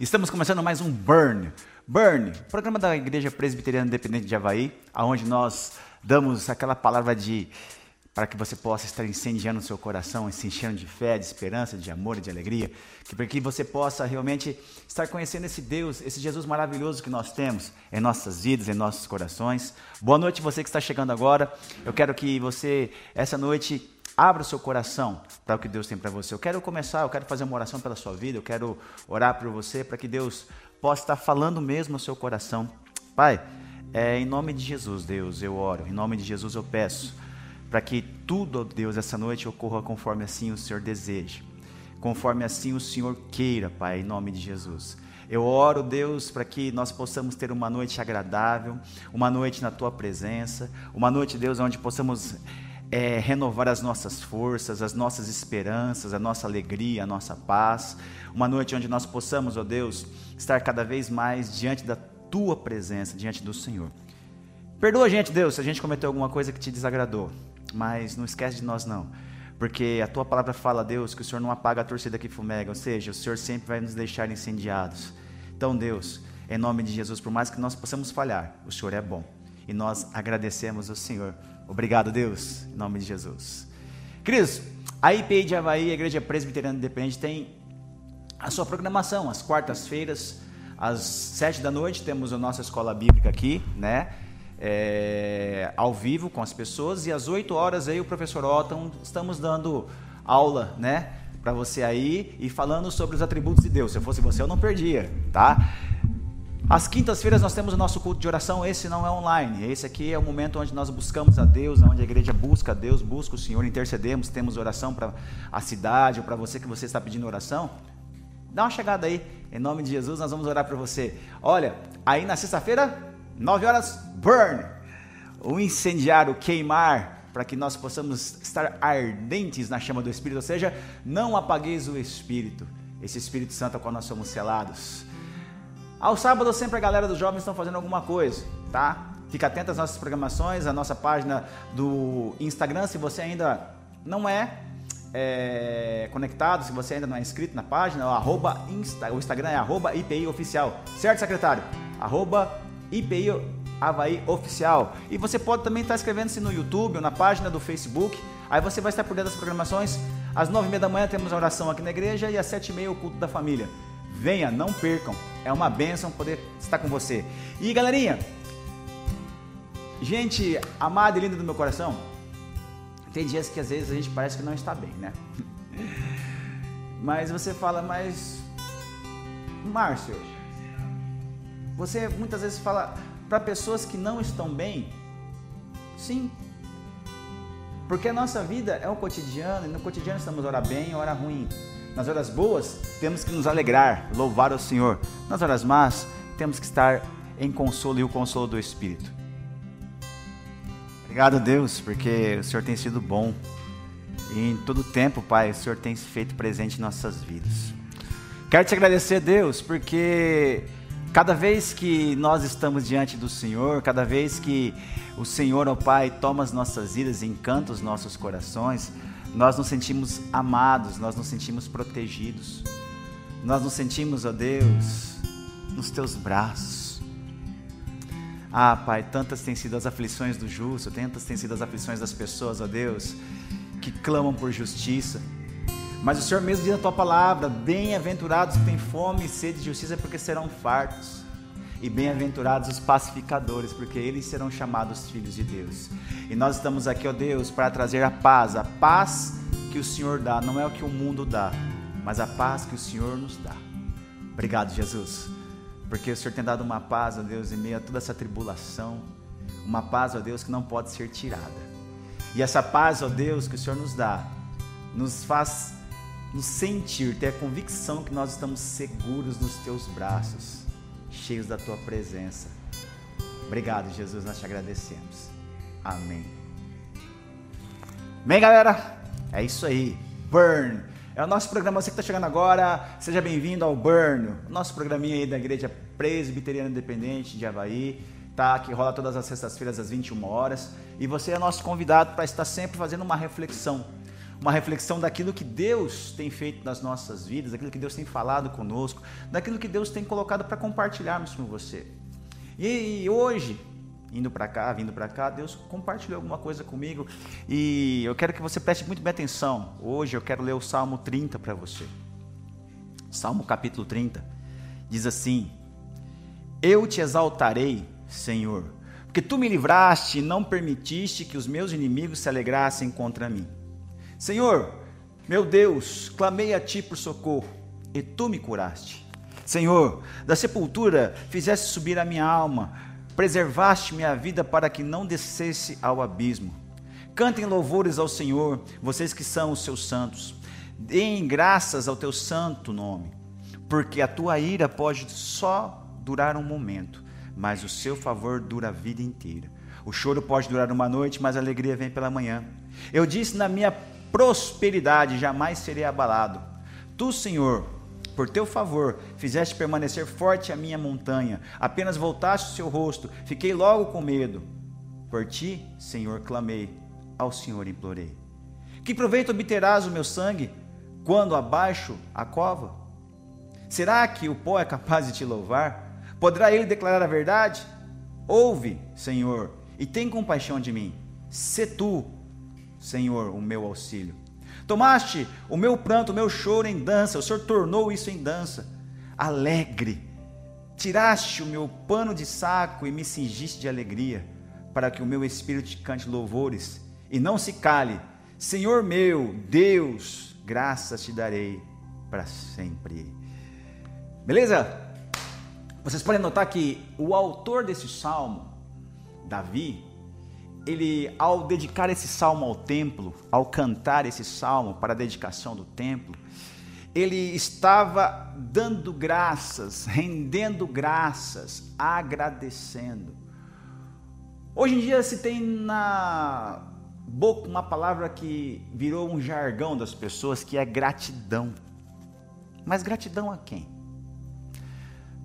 Estamos começando mais um Burn. Burn, programa da Igreja Presbiteriana Independente de Havaí, onde nós damos aquela palavra de para que você possa estar incendiando o seu coração, se enchendo de fé, de esperança, de amor e de alegria, que para que você possa realmente estar conhecendo esse Deus, esse Jesus maravilhoso que nós temos em nossas vidas, em nossos corações. Boa noite você que está chegando agora. Eu quero que você essa noite Abra o seu coração para o que Deus tem para você. Eu quero começar, eu quero fazer uma oração pela sua vida, eu quero orar por você para que Deus possa estar falando mesmo no seu coração. Pai, é, em nome de Jesus, Deus, eu oro, em nome de Jesus eu peço para que tudo, Deus, essa noite ocorra conforme assim o Senhor deseja, conforme assim o Senhor queira, Pai, em nome de Jesus. Eu oro, Deus, para que nós possamos ter uma noite agradável, uma noite na tua presença, uma noite, Deus, onde possamos é, renovar as nossas forças, as nossas esperanças, a nossa alegria, a nossa paz. Uma noite onde nós possamos, ó Deus, estar cada vez mais diante da tua presença, diante do Senhor. Perdoa a gente, Deus, se a gente cometeu alguma coisa que te desagradou, mas não esquece de nós não. Porque a tua palavra fala, Deus, que o Senhor não apaga a torcida que fumega, ou seja, o Senhor sempre vai nos deixar incendiados. Então, Deus, em nome de Jesus, por mais que nós possamos falhar, o Senhor é bom. E nós agradecemos ao Senhor Obrigado, Deus, em nome de Jesus. Queridos, a IPI de Havaí, a Igreja Presbiteriana Independente, tem a sua programação, às quartas-feiras, às sete da noite, temos a nossa escola bíblica aqui, né? É, ao vivo com as pessoas, e às oito horas aí o professor Otton, estamos dando aula, né? Para você aí e falando sobre os atributos de Deus. Se eu fosse você, eu não perdia, tá? Às quintas-feiras nós temos o nosso culto de oração, esse não é online. Esse aqui é o momento onde nós buscamos a Deus, onde a igreja busca a Deus, busca o Senhor, intercedemos, temos oração para a cidade ou para você que você está pedindo oração. Dá uma chegada aí, em nome de Jesus, nós vamos orar para você. Olha, aí na sexta-feira, nove horas, burn. O incendiar, o queimar, para que nós possamos estar ardentes na chama do Espírito, ou seja, não apagueis o Espírito, esse Espírito Santo ao qual nós somos selados. Ao sábado sempre a galera dos jovens estão fazendo alguma coisa, tá? Fica atento às nossas programações, a nossa página do Instagram, se você ainda não é, é, conectado, se você ainda não é inscrito na página, o, Insta, o Instagram é arroba IPI Oficial, certo, secretário? Arroba IPI Havaí Oficial. E você pode também estar inscrevendo-se no YouTube ou na página do Facebook, aí você vai estar por dentro das programações. Às nove e meia da manhã temos a oração aqui na igreja e às sete e meia o culto da família. Venha, não percam. É uma bênção poder estar com você. E galerinha, gente amada e linda do meu coração, tem dias que às vezes a gente parece que não está bem, né? Mas você fala, mas Márcio, você muitas vezes fala para pessoas que não estão bem, sim, porque a nossa vida é o cotidiano e no cotidiano estamos hora bem, hora ruim. Nas horas boas, temos que nos alegrar, louvar o Senhor. Nas horas más, temos que estar em consolo e o consolo do Espírito. Obrigado, Deus, porque o Senhor tem sido bom. E em todo tempo, Pai, o Senhor tem se feito presente em nossas vidas. Quero te agradecer, Deus, porque cada vez que nós estamos diante do Senhor, cada vez que o Senhor, ó Pai, toma as nossas vidas, encanta os nossos corações, nós nos sentimos amados, nós nos sentimos protegidos, nós nos sentimos, ó Deus, nos teus braços. Ah, Pai, tantas têm sido as aflições do justo, tantas têm sido as aflições das pessoas, ó Deus, que clamam por justiça. Mas o Senhor mesmo diz na tua palavra: bem-aventurados que têm fome e sede de justiça, porque serão fartos. E bem-aventurados os pacificadores, porque eles serão chamados filhos de Deus. E nós estamos aqui, ó Deus, para trazer a paz, a paz que o Senhor dá, não é o que o mundo dá, mas a paz que o Senhor nos dá. Obrigado, Jesus, porque o Senhor tem dado uma paz, ó Deus, em meio a toda essa tribulação, uma paz, ó Deus, que não pode ser tirada. E essa paz, ó Deus, que o Senhor nos dá, nos faz nos sentir, ter a convicção que nós estamos seguros nos teus braços cheios da tua presença. Obrigado, Jesus, nós te agradecemos. Amém. Bem, galera, é isso aí. Burn. É o nosso programa, você que está chegando agora, seja bem-vindo ao Burn, nosso programinha aí da Igreja Presbiteriana Independente de Havaí, tá? Que rola todas as sextas-feiras às 21 horas. E você é nosso convidado para estar sempre fazendo uma reflexão uma reflexão daquilo que Deus tem feito nas nossas vidas, daquilo que Deus tem falado conosco, daquilo que Deus tem colocado para compartilharmos com você. E hoje, indo para cá, vindo para cá, Deus compartilhou alguma coisa comigo e eu quero que você preste muito bem atenção. Hoje eu quero ler o Salmo 30 para você. Salmo capítulo 30 diz assim: Eu te exaltarei, Senhor, porque tu me livraste e não permitiste que os meus inimigos se alegrassem contra mim. Senhor, meu Deus, clamei a ti por socorro e tu me curaste. Senhor, da sepultura fizeste subir a minha alma, preservaste minha vida para que não descesse ao abismo. Cantem louvores ao Senhor, vocês que são os seus santos. Deem graças ao teu santo nome, porque a tua ira pode só durar um momento, mas o seu favor dura a vida inteira. O choro pode durar uma noite, mas a alegria vem pela manhã. Eu disse na minha prosperidade, jamais serei abalado. Tu, Senhor, por teu favor, fizeste permanecer forte a minha montanha. Apenas voltaste o seu rosto, fiquei logo com medo. Por ti, Senhor, clamei, ao Senhor implorei. Que proveito obterás o meu sangue quando abaixo a cova? Será que o pó é capaz de te louvar? Poderá ele declarar a verdade? Ouve, Senhor, e tem compaixão de mim. Se tu, Senhor, o meu auxílio. Tomaste o meu pranto, o meu choro em dança, o Senhor tornou isso em dança. Alegre, tiraste o meu pano de saco e me cingiste de alegria, para que o meu espírito te cante louvores e não se cale. Senhor meu, Deus, graças te darei para sempre. Beleza? Vocês podem notar que o autor desse salmo, Davi, ele ao dedicar esse salmo ao templo, ao cantar esse salmo para a dedicação do templo, ele estava dando graças, rendendo graças, agradecendo. Hoje em dia se tem na boca uma palavra que virou um jargão das pessoas, que é gratidão. Mas gratidão a quem?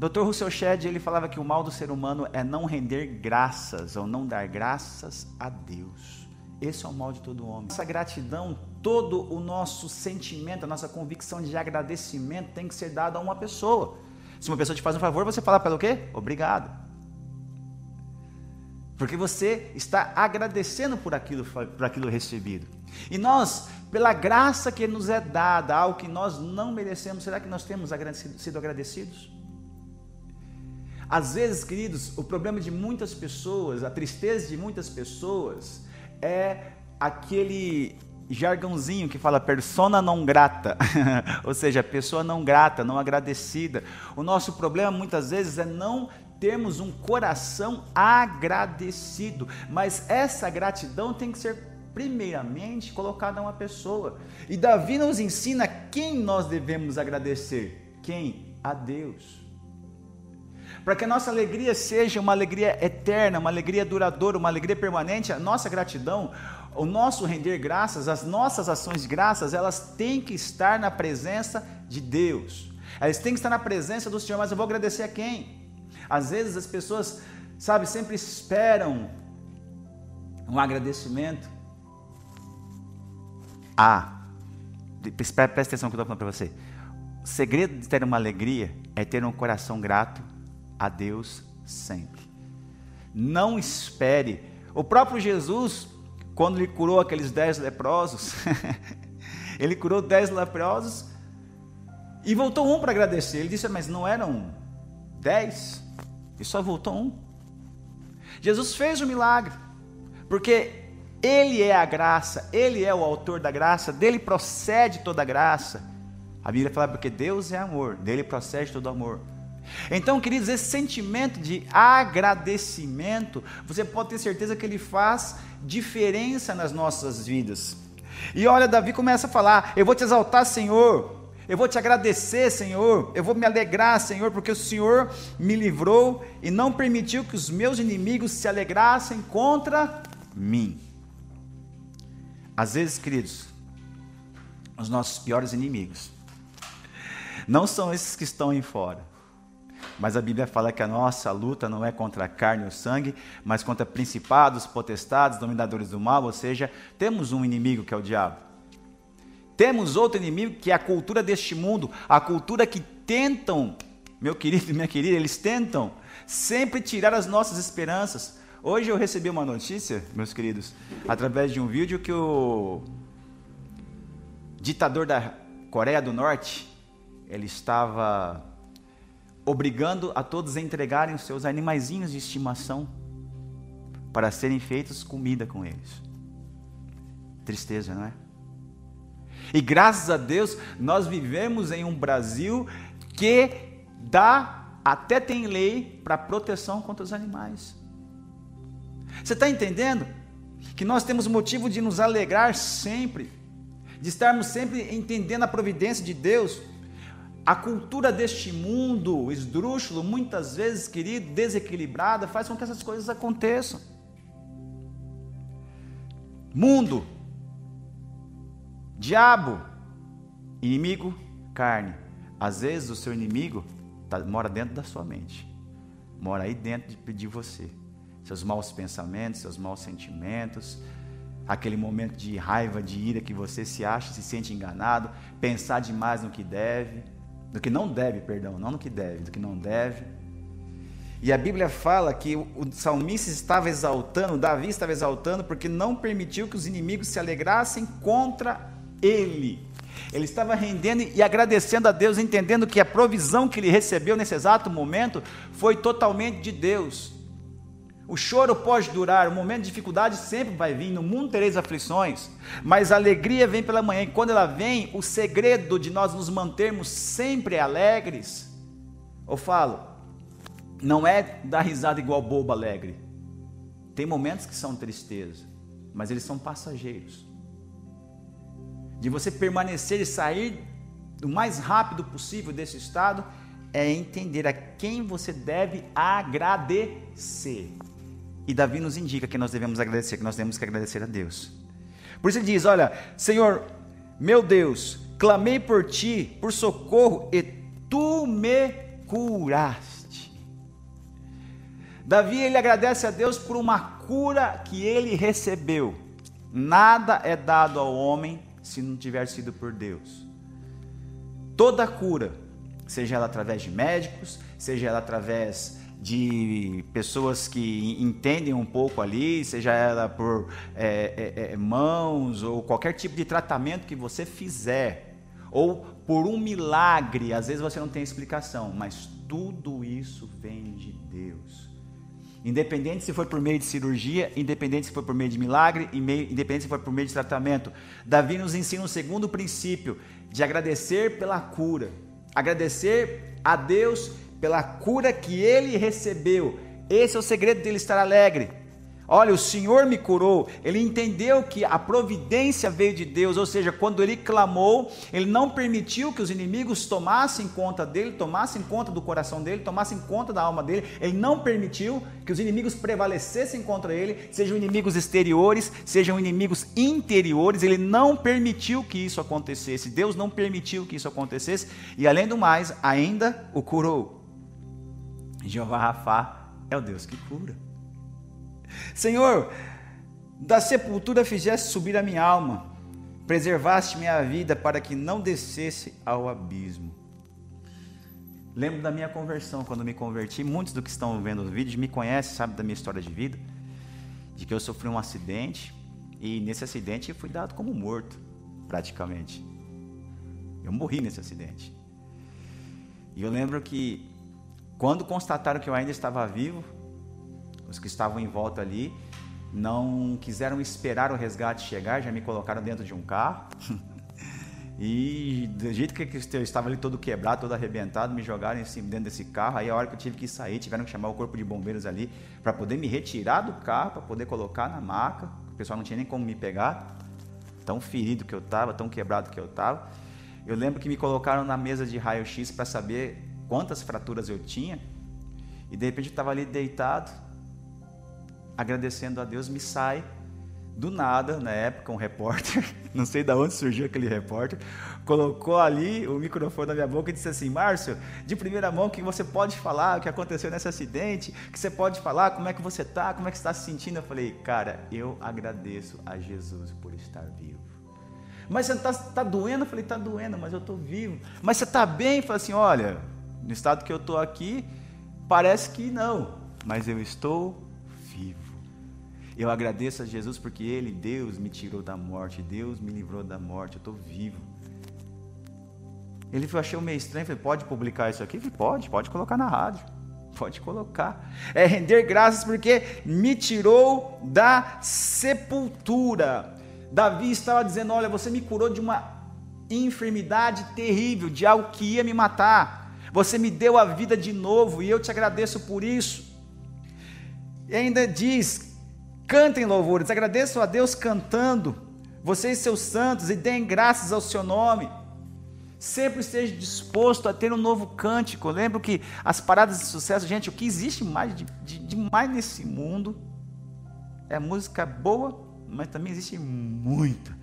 Dr. Russell Shedd, ele falava que o mal do ser humano é não render graças ou não dar graças a Deus. Esse é o mal de todo homem. Essa gratidão, todo o nosso sentimento, a nossa convicção de agradecimento tem que ser dado a uma pessoa. Se uma pessoa te faz um favor, você fala para ela o quê? Obrigado. Porque você está agradecendo por aquilo, por aquilo recebido. E nós, pela graça que nos é dada, algo que nós não merecemos, será que nós temos sido agradecidos? Às vezes, queridos, o problema de muitas pessoas, a tristeza de muitas pessoas, é aquele jargãozinho que fala persona não grata, ou seja, pessoa não grata, não agradecida. O nosso problema muitas vezes é não termos um coração agradecido, mas essa gratidão tem que ser primeiramente colocada a uma pessoa. E Davi nos ensina quem nós devemos agradecer. Quem? A Deus. Para que a nossa alegria seja uma alegria eterna, uma alegria duradoura, uma alegria permanente, a nossa gratidão, o nosso render graças, as nossas ações de graças, elas têm que estar na presença de Deus. Elas têm que estar na presença do Senhor, mas eu vou agradecer a quem? Às vezes as pessoas, sabe, sempre esperam um agradecimento. Ah, presta atenção no que eu estou falando para você. O segredo de ter uma alegria é ter um coração grato a Deus sempre. Não espere. O próprio Jesus, quando ele curou aqueles dez leprosos, ele curou dez leprosos e voltou um para agradecer. Ele disse, mas não eram dez? E só voltou um. Jesus fez o milagre, porque Ele é a graça, Ele é o autor da graça, dele procede toda a graça. A Bíblia fala porque Deus é amor, dele procede todo amor. Então, queridos, esse sentimento de agradecimento, você pode ter certeza que ele faz diferença nas nossas vidas. E olha, Davi começa a falar: Eu vou te exaltar, Senhor, eu vou te agradecer, Senhor. Eu vou me alegrar, Senhor, porque o Senhor me livrou e não permitiu que os meus inimigos se alegrassem contra mim. Às vezes, queridos, os nossos piores inimigos não são esses que estão aí fora. Mas a Bíblia fala que a nossa luta não é contra a carne ou sangue, mas contra principados, potestades, dominadores do mal, ou seja, temos um inimigo que é o diabo. Temos outro inimigo que é a cultura deste mundo, a cultura que tentam, meu querido e minha querida, eles tentam sempre tirar as nossas esperanças. Hoje eu recebi uma notícia, meus queridos, através de um vídeo que o ditador da Coreia do Norte, ele estava obrigando a todos a entregarem os seus animaizinhos de estimação para serem feitos comida com eles. Tristeza, não é? E graças a Deus, nós vivemos em um Brasil que dá, até tem lei para proteção contra os animais. Você está entendendo? Que nós temos motivo de nos alegrar sempre, de estarmos sempre entendendo a providência de Deus. A cultura deste mundo esdrúxulo, muitas vezes, querido, desequilibrada, faz com que essas coisas aconteçam. Mundo, Diabo, inimigo, carne. Às vezes o seu inimigo tá, mora dentro da sua mente, mora aí dentro de, de você. Seus maus pensamentos, seus maus sentimentos, aquele momento de raiva, de ira que você se acha, se sente enganado, pensar demais no que deve, no que não deve, perdão, não no que deve, do que não deve. E a Bíblia fala que o salmista estava exaltando, Davi estava exaltando, porque não permitiu que os inimigos se alegrassem contra ele. Ele estava rendendo e agradecendo a Deus, entendendo que a provisão que ele recebeu nesse exato momento foi totalmente de Deus. O choro pode durar, o momento de dificuldade sempre vai vir, no mundo tereis aflições, mas a alegria vem pela manhã, e quando ela vem, o segredo de nós nos mantermos sempre alegres, eu falo, não é dar risada igual bobo alegre. Tem momentos que são tristeza, mas eles são passageiros de você permanecer e sair o mais rápido possível desse estado, é entender a quem você deve agradecer. E Davi nos indica que nós devemos agradecer, que nós temos que agradecer a Deus. Por isso ele diz: Olha, Senhor, meu Deus, clamei por ti, por socorro, e tu me curaste. Davi ele agradece a Deus por uma cura que ele recebeu. Nada é dado ao homem se não tiver sido por Deus. Toda cura, seja ela através de médicos, seja ela através de pessoas que entendem um pouco ali, seja ela por é, é, é, mãos ou qualquer tipo de tratamento que você fizer, ou por um milagre, às vezes você não tem explicação, mas tudo isso vem de Deus. Independente se foi por meio de cirurgia, independente se foi por meio de milagre, independente se foi por meio de tratamento. Davi nos ensina um segundo princípio de agradecer pela cura. Agradecer a Deus pela cura que ele recebeu. Esse é o segredo dele estar alegre. Olha, o Senhor me curou. Ele entendeu que a providência veio de Deus, ou seja, quando ele clamou, ele não permitiu que os inimigos tomassem conta dele, tomassem conta do coração dele, tomassem conta da alma dele. Ele não permitiu que os inimigos prevalecessem contra ele, sejam inimigos exteriores, sejam inimigos interiores. Ele não permitiu que isso acontecesse. Deus não permitiu que isso acontecesse e, além do mais, ainda o curou. Jeová Rafá é o Deus que cura. Senhor, da sepultura fizeste subir a minha alma, preservaste minha vida para que não descesse ao abismo. Lembro da minha conversão, quando me converti, muitos do que estão vendo o vídeo me conhecem, sabem da minha história de vida, de que eu sofri um acidente e nesse acidente fui dado como morto, praticamente. Eu morri nesse acidente. E eu lembro que quando constataram que eu ainda estava vivo, os que estavam em volta ali não quiseram esperar o resgate chegar, já me colocaram dentro de um carro. e do jeito que eu estava ali todo quebrado, todo arrebentado, me jogaram em cima, dentro desse carro. Aí a hora que eu tive que sair, tiveram que chamar o corpo de bombeiros ali para poder me retirar do carro, para poder colocar na maca. O pessoal não tinha nem como me pegar. Tão ferido que eu estava, tão quebrado que eu estava. Eu lembro que me colocaram na mesa de raio-x para saber quantas fraturas eu tinha. E de repente eu estava ali deitado, agradecendo a Deus, me sai do nada, na época, um repórter, não sei de onde surgiu aquele repórter, colocou ali o microfone na minha boca e disse assim: Márcio, de primeira mão, que você pode falar, o que aconteceu nesse acidente, que você pode falar, como é que você está, como é que está se sentindo? Eu falei, cara, eu agradeço a Jesus por estar vivo. Mas você está tá doendo? Eu falei, está doendo, mas eu estou vivo. Mas você está bem? Eu falei assim, olha, no estado que eu estou aqui, parece que não, mas eu estou vivo. Eu agradeço a Jesus porque Ele, Deus, me tirou da morte, Deus me livrou da morte, eu estou vivo. Ele achou meio estranho, falei, pode publicar isso aqui? Falei, pode, pode colocar na rádio. Pode colocar. É render graças porque me tirou da sepultura. Davi estava dizendo: Olha, você me curou de uma enfermidade terrível, de algo que ia me matar. Você me deu a vida de novo e eu te agradeço por isso. E ainda diz: cantem louvores, agradeço a Deus cantando, vocês, seus santos, e deem graças ao seu nome. Sempre esteja disposto a ter um novo cântico. Eu lembro que as paradas de sucesso, gente, o que existe mais de, de, de mais nesse mundo é música boa, mas também existe muita,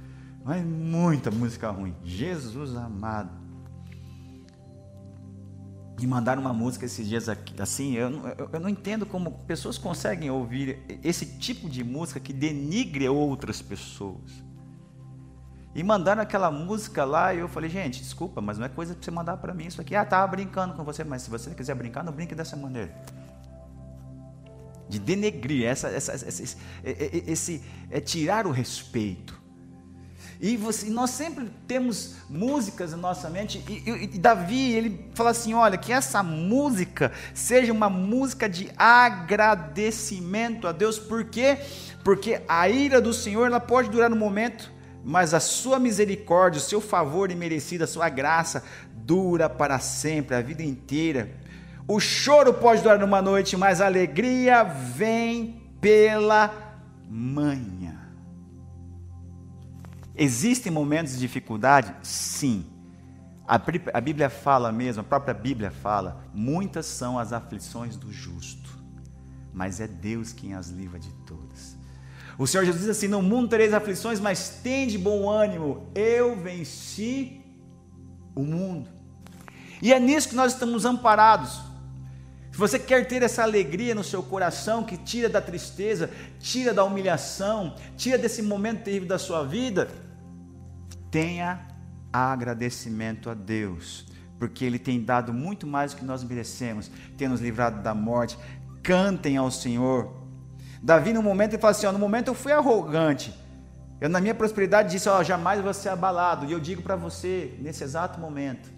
mas muita música ruim. Jesus amado. E mandaram uma música esses dias aqui, assim, eu, eu, eu não entendo como pessoas conseguem ouvir esse tipo de música que denigre outras pessoas. E mandaram aquela música lá e eu falei, gente, desculpa, mas não é coisa para você mandar para mim isso aqui. Ah, tava brincando com você, mas se você quiser brincar, não brinque dessa maneira. De denegrir, essa, essa, essa esse, esse, é tirar o respeito. E você, nós sempre temos músicas na nossa mente, e, e, e Davi, ele fala assim: olha, que essa música seja uma música de agradecimento a Deus, por quê? Porque a ira do Senhor ela pode durar um momento, mas a sua misericórdia, o seu favor imerecido, a sua graça dura para sempre, a vida inteira. O choro pode durar uma noite, mas a alegria vem pela manhã. Existem momentos de dificuldade? Sim. A Bíblia fala mesmo, a própria Bíblia fala, muitas são as aflições do justo, mas é Deus quem as livra de todas. O Senhor Jesus diz assim: No mundo tereis aflições, mas tende bom ânimo, eu venci o mundo. E é nisso que nós estamos amparados. Se você quer ter essa alegria no seu coração, que tira da tristeza, tira da humilhação, tira desse momento terrível da sua vida, tenha agradecimento a Deus, porque Ele tem dado muito mais do que nós merecemos, tem nos livrado da morte. Cantem ao Senhor, Davi, no momento, ele fala assim: ó, no momento eu fui arrogante. Eu, na minha prosperidade, disse: ó, jamais vou ser abalado. E eu digo para você, nesse exato momento,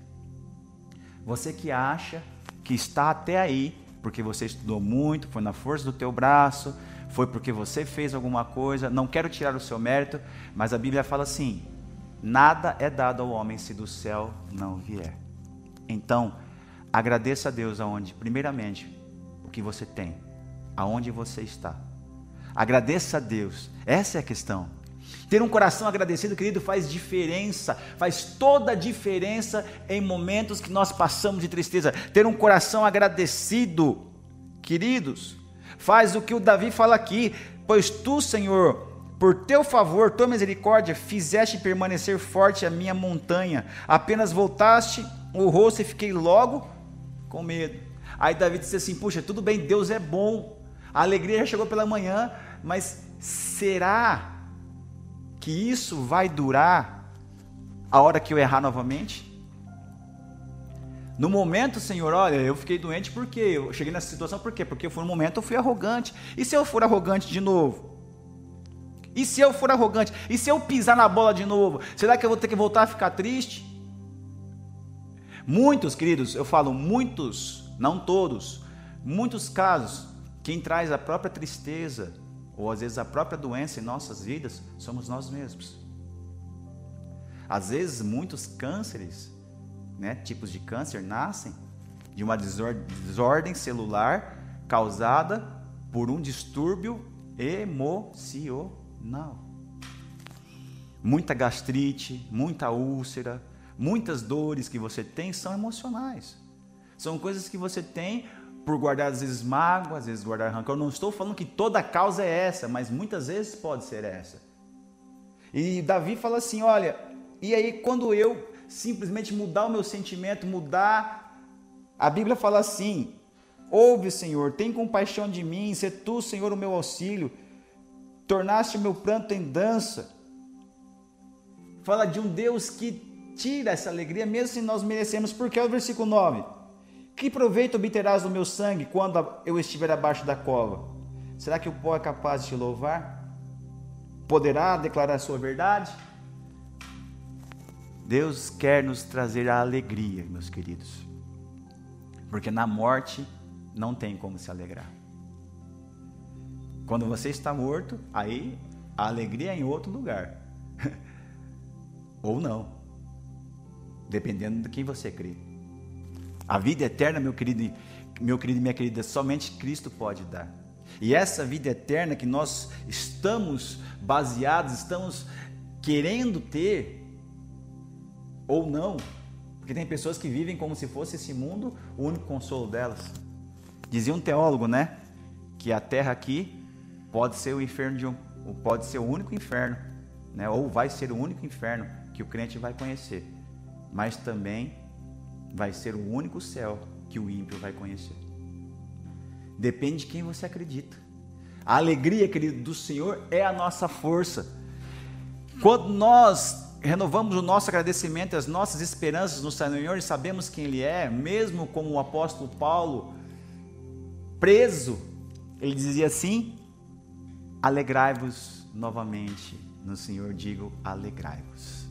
você que acha que está até aí, porque você estudou muito, foi na força do teu braço, foi porque você fez alguma coisa, não quero tirar o seu mérito, mas a Bíblia fala assim: nada é dado ao homem se do céu não vier. Então, agradeça a Deus aonde, primeiramente, o que você tem, aonde você está. Agradeça a Deus. Essa é a questão. Ter um coração agradecido, querido, faz diferença, faz toda a diferença em momentos que nós passamos de tristeza. Ter um coração agradecido, queridos, faz o que o Davi fala aqui: Pois tu, Senhor, por teu favor, tua misericórdia, fizeste permanecer forte a minha montanha. Apenas voltaste o rosto e fiquei logo com medo. Aí Davi disse assim: Puxa, tudo bem, Deus é bom, a alegria já chegou pela manhã, mas será que isso vai durar a hora que eu errar novamente? No momento, Senhor, olha, eu fiquei doente porque eu cheguei nessa situação por quê? Porque foi um momento eu fui arrogante. E se eu for arrogante de novo? E se eu for arrogante? E se eu pisar na bola de novo? Será que eu vou ter que voltar a ficar triste? Muitos, queridos, eu falo muitos, não todos, muitos casos quem traz a própria tristeza, ou às vezes a própria doença em nossas vidas, somos nós mesmos. Às vezes, muitos cânceres, né, tipos de câncer, nascem de uma desordem celular causada por um distúrbio emocional. Muita gastrite, muita úlcera, muitas dores que você tem são emocionais. São coisas que você tem por guardar às vezes mágoa, às vezes guardar rancor. Eu não estou falando que toda causa é essa, mas muitas vezes pode ser essa. E Davi fala assim: olha, e aí quando eu simplesmente mudar o meu sentimento, mudar, a Bíblia fala assim: ouve, Senhor, tem compaixão de mim, se tu, Senhor, o meu auxílio, tornaste meu pranto em dança. fala de um Deus que tira essa alegria, mesmo se nós merecemos, porque é o versículo 9. Que proveito obterás do meu sangue quando eu estiver abaixo da cova? Será que o pó é capaz de te louvar? Poderá declarar a sua verdade? Deus quer nos trazer a alegria, meus queridos. Porque na morte não tem como se alegrar. Quando você está morto, aí a alegria é em outro lugar. Ou não. Dependendo de quem você crê. A vida eterna, meu querido, meu querido e minha querida, somente Cristo pode dar. E essa vida eterna que nós estamos baseados, estamos querendo ter, ou não, porque tem pessoas que vivem como se fosse esse mundo o único consolo delas. Dizia um teólogo, né? Que a terra aqui pode ser o inferno de um, pode ser o único inferno, né? Ou vai ser o único inferno que o crente vai conhecer, mas também vai ser o único céu que o ímpio vai conhecer. Depende de quem você acredita. A alegria, querido, do Senhor é a nossa força. Quando nós renovamos o nosso agradecimento, as nossas esperanças no Senhor e sabemos quem Ele é, mesmo como o apóstolo Paulo, preso, ele dizia assim: alegrai-vos novamente no Senhor, digo alegrai-vos.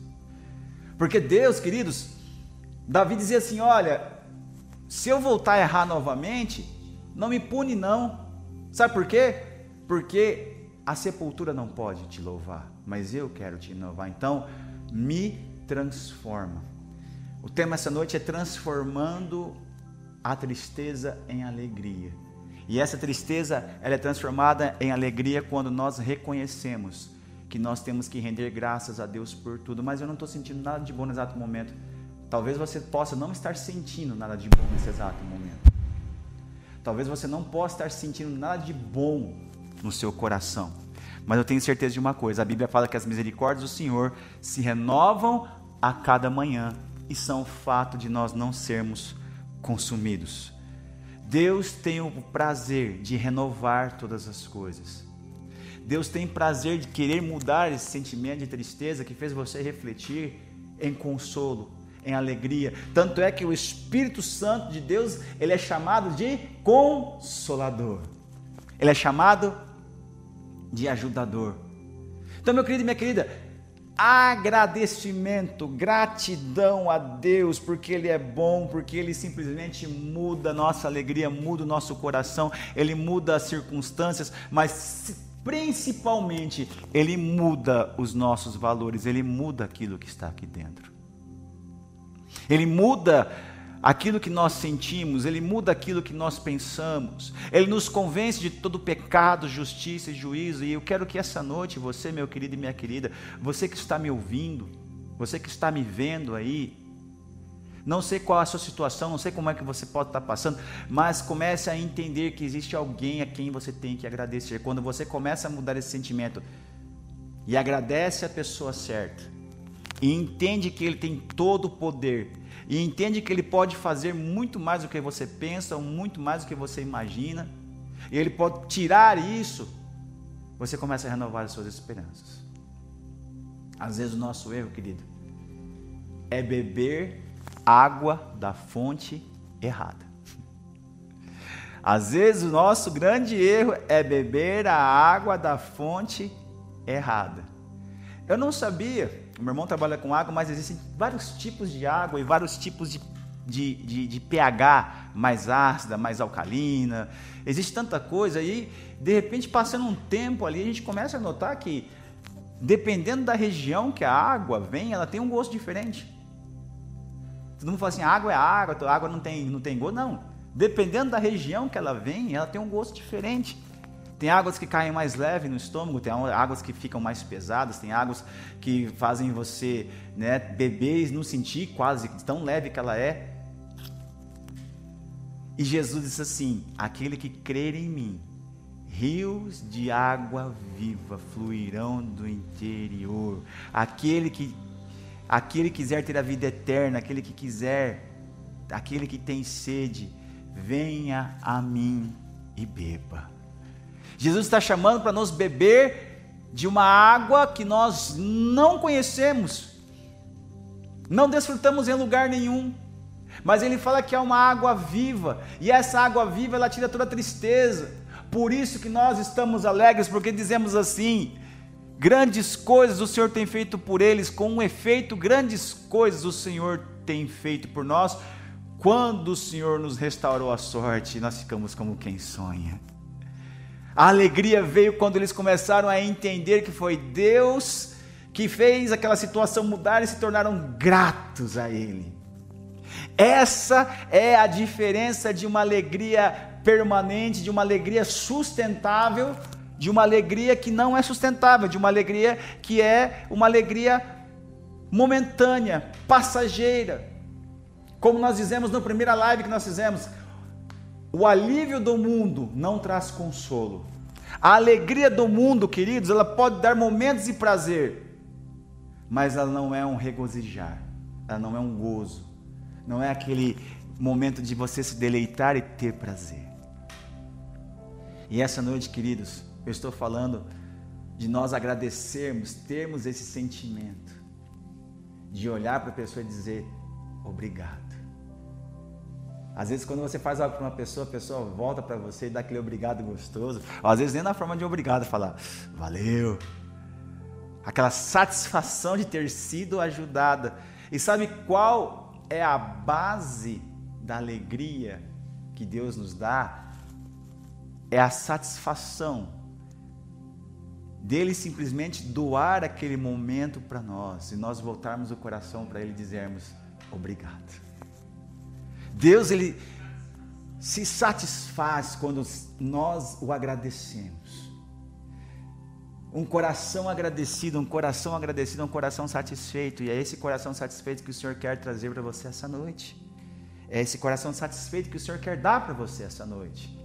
Porque Deus, queridos, Davi dizia assim: olha, se eu voltar a errar novamente, não me pune, não. Sabe por quê? Porque a sepultura não pode te louvar, mas eu quero te louvar. Então, me transforma. O tema essa noite é transformando a tristeza em alegria. E essa tristeza ela é transformada em alegria quando nós reconhecemos que nós temos que render graças a Deus por tudo. Mas eu não estou sentindo nada de bom no exato momento. Talvez você possa não estar sentindo nada de bom nesse exato momento. Talvez você não possa estar sentindo nada de bom no seu coração. Mas eu tenho certeza de uma coisa: a Bíblia fala que as misericórdias do Senhor se renovam a cada manhã e são o fato de nós não sermos consumidos. Deus tem o prazer de renovar todas as coisas. Deus tem prazer de querer mudar esse sentimento de tristeza que fez você refletir em consolo, em alegria. Tanto é que o Espírito Santo de Deus, ele é chamado de consolador. Ele é chamado de ajudador. Então, meu querido e minha querida, agradecimento, gratidão a Deus, porque Ele é bom, porque Ele simplesmente muda nossa alegria, muda o nosso coração, Ele muda as circunstâncias, mas principalmente Ele muda os nossos valores, Ele muda aquilo que está aqui dentro. Ele muda aquilo que nós sentimos, ele muda aquilo que nós pensamos, ele nos convence de todo pecado, justiça e juízo. E eu quero que essa noite, você, meu querido e minha querida, você que está me ouvindo, você que está me vendo aí, não sei qual a sua situação, não sei como é que você pode estar passando, mas comece a entender que existe alguém a quem você tem que agradecer. Quando você começa a mudar esse sentimento e agradece a pessoa certa, e entende que ele tem todo o poder e entende que ele pode fazer muito mais do que você pensa, muito mais do que você imagina, e ele pode tirar isso, você começa a renovar as suas esperanças. Às vezes o nosso erro, querido, é beber água da fonte errada. Às vezes o nosso grande erro é beber a água da fonte errada. Eu não sabia meu irmão trabalha com água, mas existem vários tipos de água e vários tipos de, de, de, de pH mais ácida, mais alcalina. Existe tanta coisa e, de repente, passando um tempo ali, a gente começa a notar que, dependendo da região que a água vem, ela tem um gosto diferente. Todo mundo fala assim, água é água, a água não tem, não tem gosto. Não. Dependendo da região que ela vem, ela tem um gosto diferente. Tem águas que caem mais leve no estômago, tem águas que ficam mais pesadas, tem águas que fazem você né, beber e não sentir quase tão leve que ela é. E Jesus disse assim: aquele que crer em mim, rios de água viva fluirão do interior. Aquele que aquele que quiser ter a vida eterna, aquele que quiser, aquele que tem sede, venha a mim e beba. Jesus está chamando para nos beber de uma água que nós não conhecemos, não desfrutamos em lugar nenhum. Mas ele fala que é uma água viva, e essa água viva ela tira toda a tristeza. Por isso que nós estamos alegres, porque dizemos assim: grandes coisas o Senhor tem feito por eles, com um efeito, grandes coisas o Senhor tem feito por nós. Quando o Senhor nos restaurou a sorte, nós ficamos como quem sonha. A alegria veio quando eles começaram a entender que foi Deus que fez aquela situação mudar e se tornaram gratos a Ele. Essa é a diferença de uma alegria permanente, de uma alegria sustentável, de uma alegria que não é sustentável, de uma alegria que é uma alegria momentânea, passageira. Como nós dizemos na primeira live que nós fizemos, o alívio do mundo não traz consolo. A alegria do mundo, queridos, ela pode dar momentos de prazer, mas ela não é um regozijar, ela não é um gozo, não é aquele momento de você se deleitar e ter prazer. E essa noite, queridos, eu estou falando de nós agradecermos, termos esse sentimento de olhar para a pessoa e dizer obrigado. Às vezes, quando você faz algo para uma pessoa, a pessoa volta para você e dá aquele obrigado gostoso. Ou, às vezes, nem na forma de obrigado, falar valeu. Aquela satisfação de ter sido ajudada. E sabe qual é a base da alegria que Deus nos dá? É a satisfação dele simplesmente doar aquele momento para nós e nós voltarmos o coração para ele dizermos obrigado. Deus ele se satisfaz quando nós o agradecemos. Um coração agradecido, um coração agradecido, um coração satisfeito. E é esse coração satisfeito que o Senhor quer trazer para você essa noite. É esse coração satisfeito que o Senhor quer dar para você essa noite.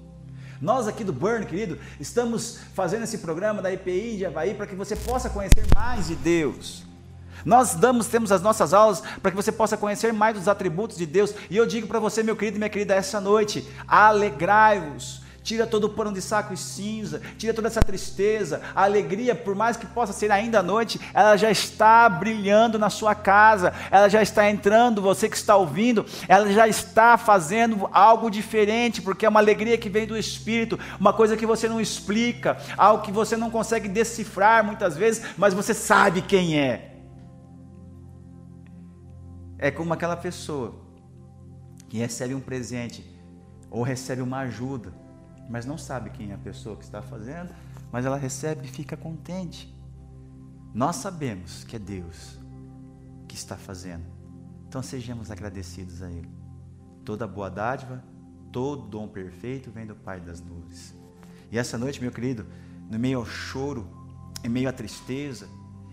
Nós aqui do Burn, querido, estamos fazendo esse programa da IPI de Havaí para que você possa conhecer mais de Deus. Nós damos, temos as nossas aulas para que você possa conhecer mais dos atributos de Deus. E eu digo para você, meu querido e minha querida, essa noite, alegrai-vos. Tira todo o pano de saco e cinza, tira toda essa tristeza, a alegria, por mais que possa ser ainda à noite, ela já está brilhando na sua casa, ela já está entrando, você que está ouvindo, ela já está fazendo algo diferente, porque é uma alegria que vem do Espírito, uma coisa que você não explica, algo que você não consegue decifrar muitas vezes, mas você sabe quem é. É como aquela pessoa que recebe um presente ou recebe uma ajuda, mas não sabe quem é a pessoa que está fazendo, mas ela recebe e fica contente. Nós sabemos que é Deus que está fazendo, então sejamos agradecidos a Ele. Toda boa dádiva, todo dom perfeito vem do Pai das nuvens. E essa noite, meu querido, no meio ao choro, em meio à tristeza,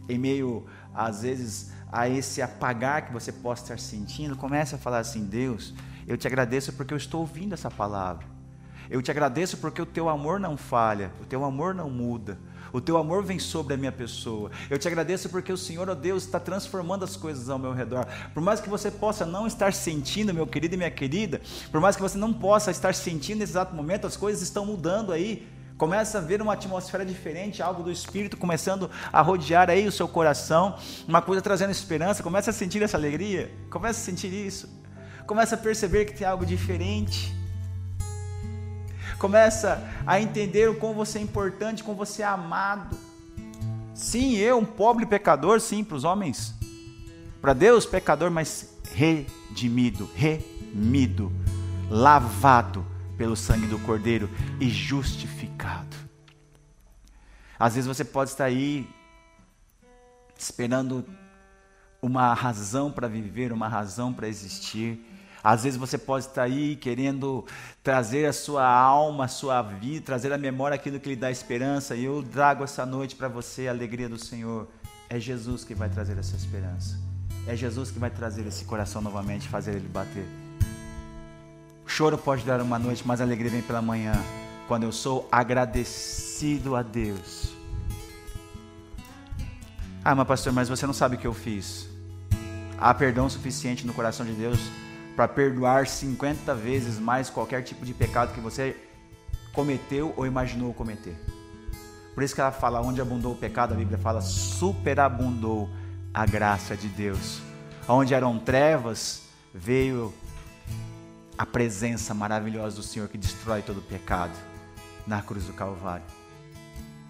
em meio, às vezes, a esse apagar que você possa estar sentindo, comece a falar assim: Deus, eu te agradeço porque eu estou ouvindo essa palavra. Eu te agradeço porque o teu amor não falha, o teu amor não muda. O teu amor vem sobre a minha pessoa. Eu te agradeço porque o Senhor, ó oh Deus, está transformando as coisas ao meu redor. Por mais que você possa não estar sentindo, meu querido e minha querida, por mais que você não possa estar sentindo nesse exato momento, as coisas estão mudando aí. Começa a ver uma atmosfera diferente, algo do Espírito começando a rodear aí o seu coração, uma coisa trazendo esperança. Começa a sentir essa alegria, começa a sentir isso. Começa a perceber que tem algo diferente. Começa a entender o quão você é importante, como você é amado. Sim, eu, um pobre pecador, sim, para os homens. Para Deus, pecador, mas redimido, remido, lavado pelo sangue do Cordeiro e justificado. Às vezes você pode estar aí esperando uma razão para viver, uma razão para existir. Às vezes você pode estar aí querendo trazer a sua alma, a sua vida, trazer à memória aquilo que lhe dá esperança. E eu trago essa noite para você a alegria do Senhor. É Jesus que vai trazer essa esperança. É Jesus que vai trazer esse coração novamente, fazer ele bater. O choro pode durar uma noite, mas a alegria vem pela manhã, quando eu sou agradecido a Deus. Ah, mas pastor, mas você não sabe o que eu fiz. Há perdão suficiente no coração de Deus para perdoar 50 vezes mais qualquer tipo de pecado que você cometeu ou imaginou cometer. Por isso que ela fala, onde abundou o pecado, a Bíblia fala, superabundou a graça de Deus. onde eram trevas, veio a presença maravilhosa do Senhor que destrói todo o pecado na cruz do Calvário.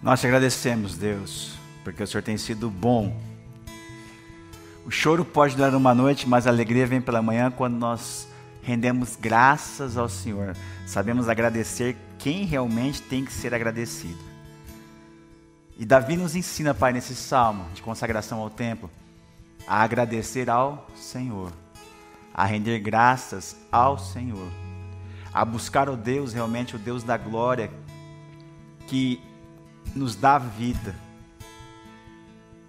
Nós te agradecemos, Deus, porque o Senhor tem sido bom. O choro pode durar uma noite, mas a alegria vem pela manhã quando nós rendemos graças ao Senhor. Sabemos agradecer quem realmente tem que ser agradecido. E Davi nos ensina, Pai, nesse salmo de consagração ao templo, a agradecer ao Senhor a render graças ao Senhor, a buscar o Deus, realmente o Deus da glória, que nos dá vida,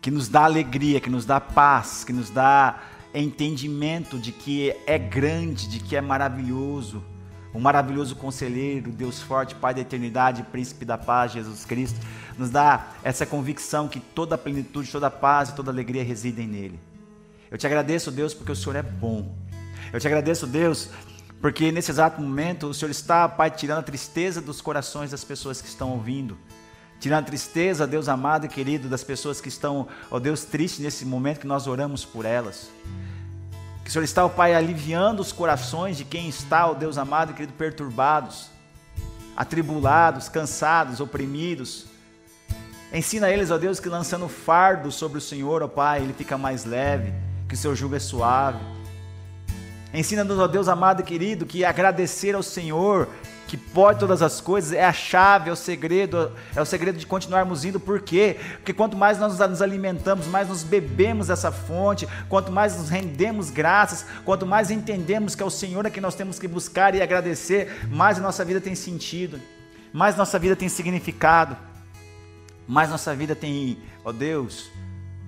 que nos dá alegria, que nos dá paz, que nos dá entendimento de que é grande, de que é maravilhoso, o maravilhoso conselheiro, Deus forte, Pai da eternidade, príncipe da paz, Jesus Cristo, nos dá essa convicção que toda a plenitude, toda a paz e toda a alegria residem nele. Eu te agradeço, Deus, porque o Senhor é bom. Eu te agradeço, Deus, porque nesse exato momento o Senhor está, Pai, tirando a tristeza dos corações das pessoas que estão ouvindo. Tirando a tristeza, Deus amado e querido, das pessoas que estão, ó Deus, tristes nesse momento que nós oramos por elas. Que o Senhor está, ó Pai, aliviando os corações de quem está, ó Deus amado e querido, perturbados, atribulados, cansados, oprimidos. Ensina eles, ó Deus, que lançando fardo sobre o Senhor, ó Pai, ele fica mais leve, que o seu jugo é suave. Ensina-nos, ó Deus amado e querido, que agradecer ao Senhor, que pode todas as coisas, é a chave, é o segredo, é o segredo de continuarmos indo. Por quê? Porque quanto mais nós nos alimentamos, mais nos bebemos dessa fonte, quanto mais nos rendemos graças, quanto mais entendemos que é o Senhor a que nós temos que buscar e agradecer, mais a nossa vida tem sentido, mais nossa vida tem significado, mais nossa vida tem, ó Deus,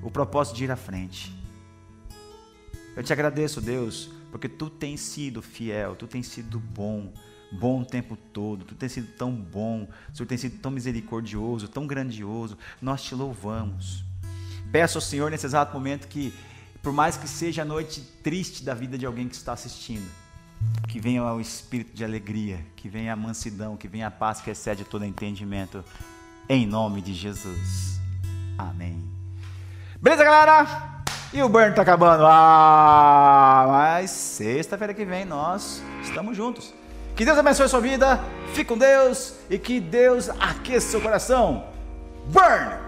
o propósito de ir à frente. Eu te agradeço, Deus porque tu tens sido fiel, tu tens sido bom, bom o tempo todo, tu tens sido tão bom, o Senhor tem sido tão misericordioso, tão grandioso, nós te louvamos. Peço ao Senhor nesse exato momento que, por mais que seja a noite triste da vida de alguém que está assistindo, que venha o espírito de alegria, que venha a mansidão, que venha a paz que excede todo entendimento, em nome de Jesus. Amém. Beleza, galera? E o burn tá acabando. Ah, mas sexta-feira que vem nós estamos juntos. Que Deus abençoe sua vida. Fique com Deus e que Deus aqueça seu coração. Burn!